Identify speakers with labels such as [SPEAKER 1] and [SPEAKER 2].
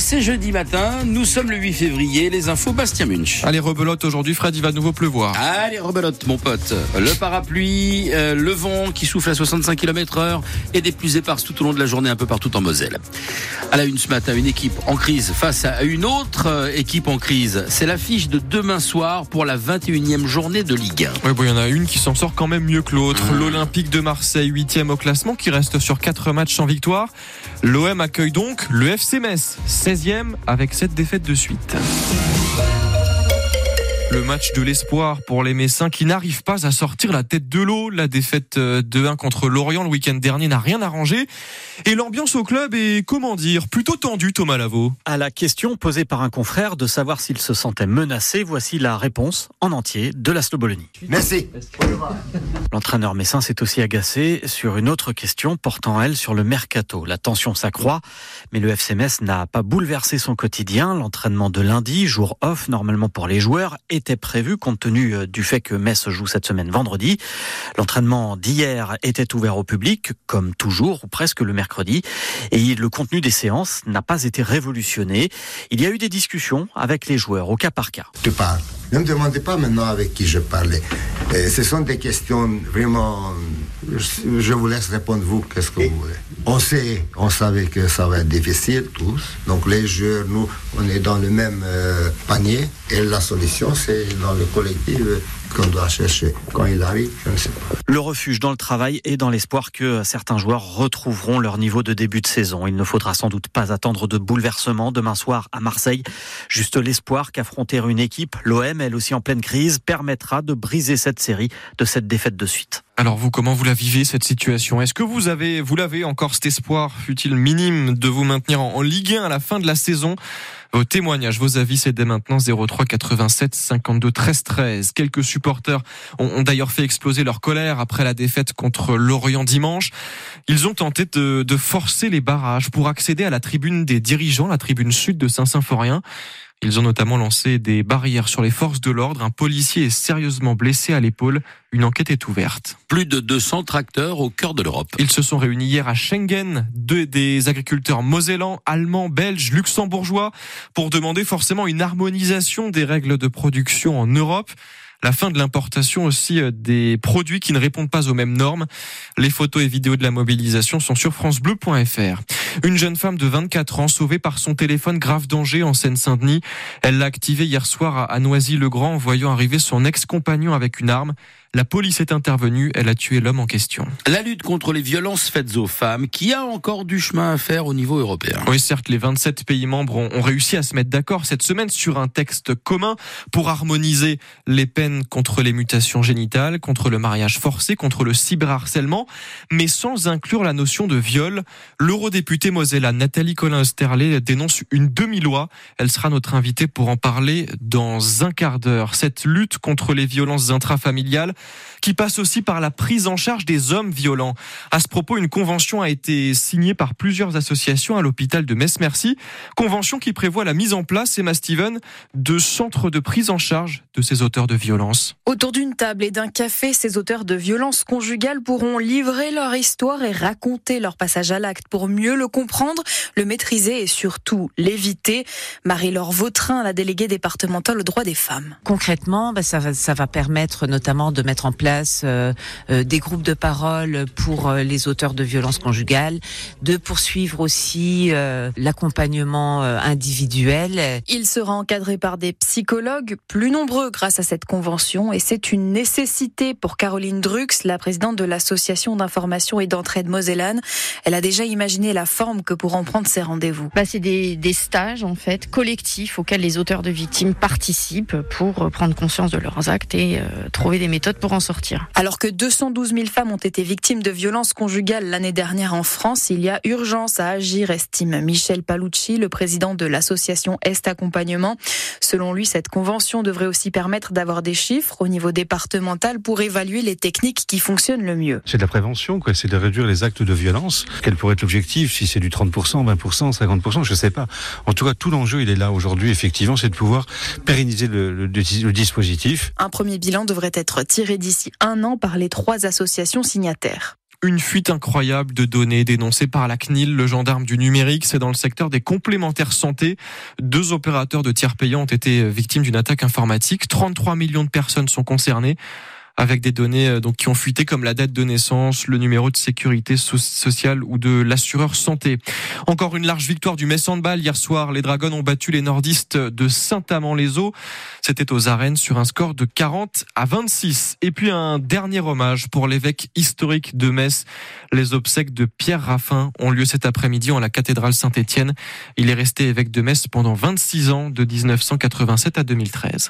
[SPEAKER 1] c'est jeudi matin, nous sommes le 8 février, les infos Bastien Munch.
[SPEAKER 2] Allez, rebelote aujourd'hui, Fred, il va de nouveau pleuvoir.
[SPEAKER 1] Allez, rebelote, mon pote. Le parapluie, euh, le vent qui souffle à 65 km heure et des pluies éparses tout au long de la journée un peu partout en Moselle. À la une ce matin, une équipe en crise face à une autre euh, équipe en crise. C'est l'affiche de demain soir pour la 21e journée de Ligue 1.
[SPEAKER 2] Oui, bon, il y en a une qui s'en sort quand même mieux que l'autre.
[SPEAKER 1] Mmh.
[SPEAKER 2] L'Olympique de Marseille, 8e au classement, qui reste sur 4 matchs sans victoire. L'OM accueille donc le FC Metz, 16e avec 7 défaites de suite. Le match de l'espoir pour les Messins qui n'arrivent pas à sortir la tête de l'eau. La défaite euh, de 1 contre Lorient le week-end dernier n'a rien arrangé. Et l'ambiance au club est, comment dire, plutôt tendue, Thomas Lavaux.
[SPEAKER 3] À la question posée par un confrère de savoir s'il se sentait menacé, voici la réponse en entier de la Bologna.
[SPEAKER 4] Merci.
[SPEAKER 3] L'entraîneur messin s'est aussi agacé sur une autre question portant, elle, sur le mercato. La tension s'accroît, mais le FC Metz n'a pas bouleversé son quotidien. L'entraînement de lundi, jour off normalement pour les joueurs, était prévu compte tenu euh, du fait que Metz joue cette semaine vendredi. L'entraînement d'hier était ouvert au public, comme toujours, ou presque le mercredi, et le contenu des séances n'a pas été révolutionné. Il y a eu des discussions avec les joueurs au cas par cas.
[SPEAKER 4] Tu parles. Ne me demandez pas maintenant avec qui je parlais. Euh, ce sont des questions vraiment. Je, vous laisse répondre vous. Qu'est-ce que vous voulez On sait, on savait que ça va être difficile tous. Donc les joueurs, nous, on est dans le même euh, panier. Et la solution, c'est dans le collectif euh, qu'on doit chercher. Quand il arrive, je ne sais pas.
[SPEAKER 3] Le refuge dans le travail et dans l'espoir que certains joueurs retrouveront leur niveau de début de saison. Il ne faudra sans doute pas attendre de bouleversement demain soir à Marseille. Juste l'espoir qu'affronter une équipe, l'OM, elle aussi en pleine crise, permettra de briser cette série de cette défaite de suite.
[SPEAKER 2] Alors vous, comment vous la vivez cette situation? Est-ce que vous avez, vous l'avez encore cet espoir, fut-il minime, de vous maintenir en, en Ligue 1 à la fin de la saison? Vos témoignages, vos avis, c'est dès maintenant 03 87 52 13 13. Quelques supporters ont, d'ailleurs fait exploser leur colère après la défaite contre Lorient dimanche. Ils ont tenté de forcer les barrages pour accéder à la tribune des dirigeants, la tribune sud de Saint-Symphorien. Ils ont notamment lancé des barrières sur les forces de l'ordre. Un policier est sérieusement blessé à l'épaule. Une enquête est ouverte.
[SPEAKER 1] Plus de 200 tracteurs au cœur de l'Europe.
[SPEAKER 2] Ils se sont réunis hier à Schengen, deux des agriculteurs mosellans, allemands, belges, luxembourgeois, pour demander forcément une harmonisation des règles de production en Europe la fin de l'importation aussi euh, des produits qui ne répondent pas aux mêmes normes. Les photos et vidéos de la mobilisation sont sur francebleu.fr. Une jeune femme de 24 ans sauvée par son téléphone grave danger en Seine-Saint-Denis. Elle l'a activé hier soir à Noisy-le-Grand en voyant arriver son ex-compagnon avec une arme. La police est intervenue, elle a tué l'homme en question.
[SPEAKER 1] La lutte contre les violences faites aux femmes, qui a encore du chemin à faire au niveau européen.
[SPEAKER 2] Oui, certes, les 27 pays membres ont, réussi à se mettre d'accord cette semaine sur un texte commun pour harmoniser les peines contre les mutations génitales, contre le mariage forcé, contre le cyberharcèlement, mais sans inclure la notion de viol. L'eurodéputée mosellane Nathalie Collin-Sterlet dénonce une demi-loi. Elle sera notre invitée pour en parler dans un quart d'heure. Cette lutte contre les violences intrafamiliales qui passe aussi par la prise en charge des hommes violents. À ce propos, une convention a été signée par plusieurs associations à l'hôpital de Metz-Merci. Convention qui prévoit la mise en place, Emma Steven, de centres de prise en charge de ces auteurs de violences.
[SPEAKER 5] Autour d'une table et d'un café, ces auteurs de violences conjugales pourront livrer leur histoire et raconter leur passage à l'acte pour mieux le comprendre, le maîtriser et surtout l'éviter. Marie-Laure Vautrin, la déléguée départementale aux droits des femmes.
[SPEAKER 6] Concrètement, bah, ça, va, ça va permettre notamment de mettre en place euh, euh, des groupes de parole pour euh, les auteurs de violences conjugales, de poursuivre aussi euh, l'accompagnement euh, individuel.
[SPEAKER 5] Il sera encadré par des psychologues plus nombreux grâce à cette convention et c'est une nécessité pour Caroline Drux, la présidente de l'association d'information et d'entraide mosellane. Elle a déjà imaginé la forme que pourront prendre ces rendez-vous.
[SPEAKER 7] Bah, c'est des, des stages en fait collectifs auxquels les auteurs de victimes participent pour prendre conscience de leurs actes et euh, trouver des méthodes pour en sortir.
[SPEAKER 5] Alors que 212 000 femmes ont été victimes de violences conjugales l'année dernière en France, il y a urgence à agir, estime Michel Palucci, le président de l'association Est Accompagnement. Selon lui, cette convention devrait aussi permettre d'avoir des chiffres au niveau départemental pour évaluer les techniques qui fonctionnent le mieux.
[SPEAKER 8] C'est de la prévention, quoi. C'est de réduire les actes de violence. Quel pourrait être l'objectif Si c'est du 30%, 20%, 50%, je sais pas. En tout cas, tout l'enjeu, il est là aujourd'hui, effectivement, c'est de pouvoir pérenniser le, le, le dispositif.
[SPEAKER 5] Un premier bilan devrait être tiré d'ici un an par les trois associations signataires.
[SPEAKER 2] Une fuite incroyable de données dénoncée par la CNIL, le gendarme du numérique. C'est dans le secteur des complémentaires santé. Deux opérateurs de tiers payants ont été victimes d'une attaque informatique. 33 millions de personnes sont concernées avec des données euh, donc qui ont fuité comme la date de naissance, le numéro de sécurité sociale ou de l'assureur santé. Encore une large victoire du Metz Handball hier soir. Les Dragons ont battu les nordistes de Saint-Amand-les-Eaux. C'était aux arènes sur un score de 40 à 26. Et puis un dernier hommage pour l'évêque historique de Metz. Les obsèques de Pierre Raffin ont lieu cet après-midi en la cathédrale Saint-Étienne. Il est resté évêque de Metz pendant 26 ans de 1987 à 2013.